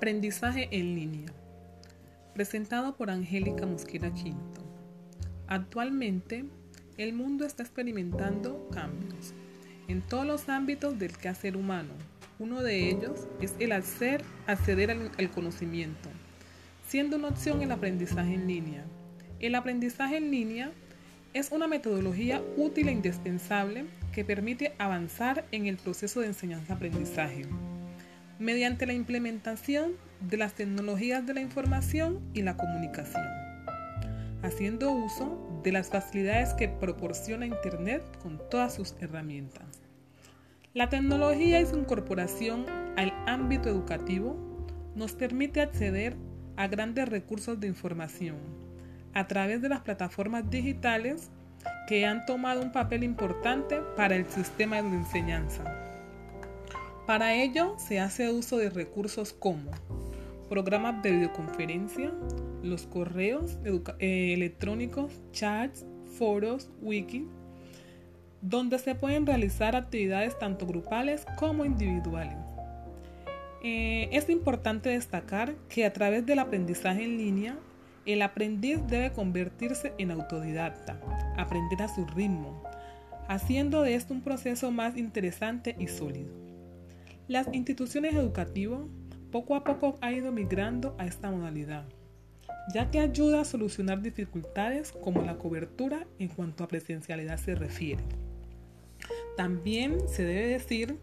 Aprendizaje en línea. Presentado por Angélica Mosquera Quinto. Actualmente, el mundo está experimentando cambios en todos los ámbitos del quehacer humano. Uno de ellos es el hacer acceder al, al conocimiento, siendo una opción el aprendizaje en línea. El aprendizaje en línea es una metodología útil e indispensable que permite avanzar en el proceso de enseñanza-aprendizaje mediante la implementación de las tecnologías de la información y la comunicación, haciendo uso de las facilidades que proporciona Internet con todas sus herramientas. La tecnología y su incorporación al ámbito educativo nos permite acceder a grandes recursos de información a través de las plataformas digitales que han tomado un papel importante para el sistema de enseñanza. Para ello se hace uso de recursos como programas de videoconferencia, los correos eh, electrónicos, chats, foros, wiki, donde se pueden realizar actividades tanto grupales como individuales. Eh, es importante destacar que a través del aprendizaje en línea, el aprendiz debe convertirse en autodidacta, aprender a su ritmo, haciendo de esto un proceso más interesante y sólido. Las instituciones educativas poco a poco han ido migrando a esta modalidad, ya que ayuda a solucionar dificultades como la cobertura en cuanto a presencialidad se refiere. También se debe decir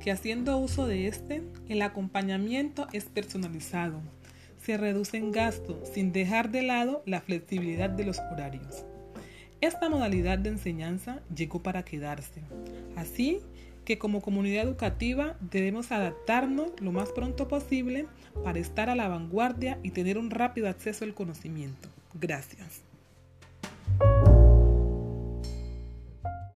que haciendo uso de este, el acompañamiento es personalizado, se reducen gastos sin dejar de lado la flexibilidad de los horarios. Esta modalidad de enseñanza llegó para quedarse, así que como comunidad educativa debemos adaptarnos lo más pronto posible para estar a la vanguardia y tener un rápido acceso al conocimiento. Gracias.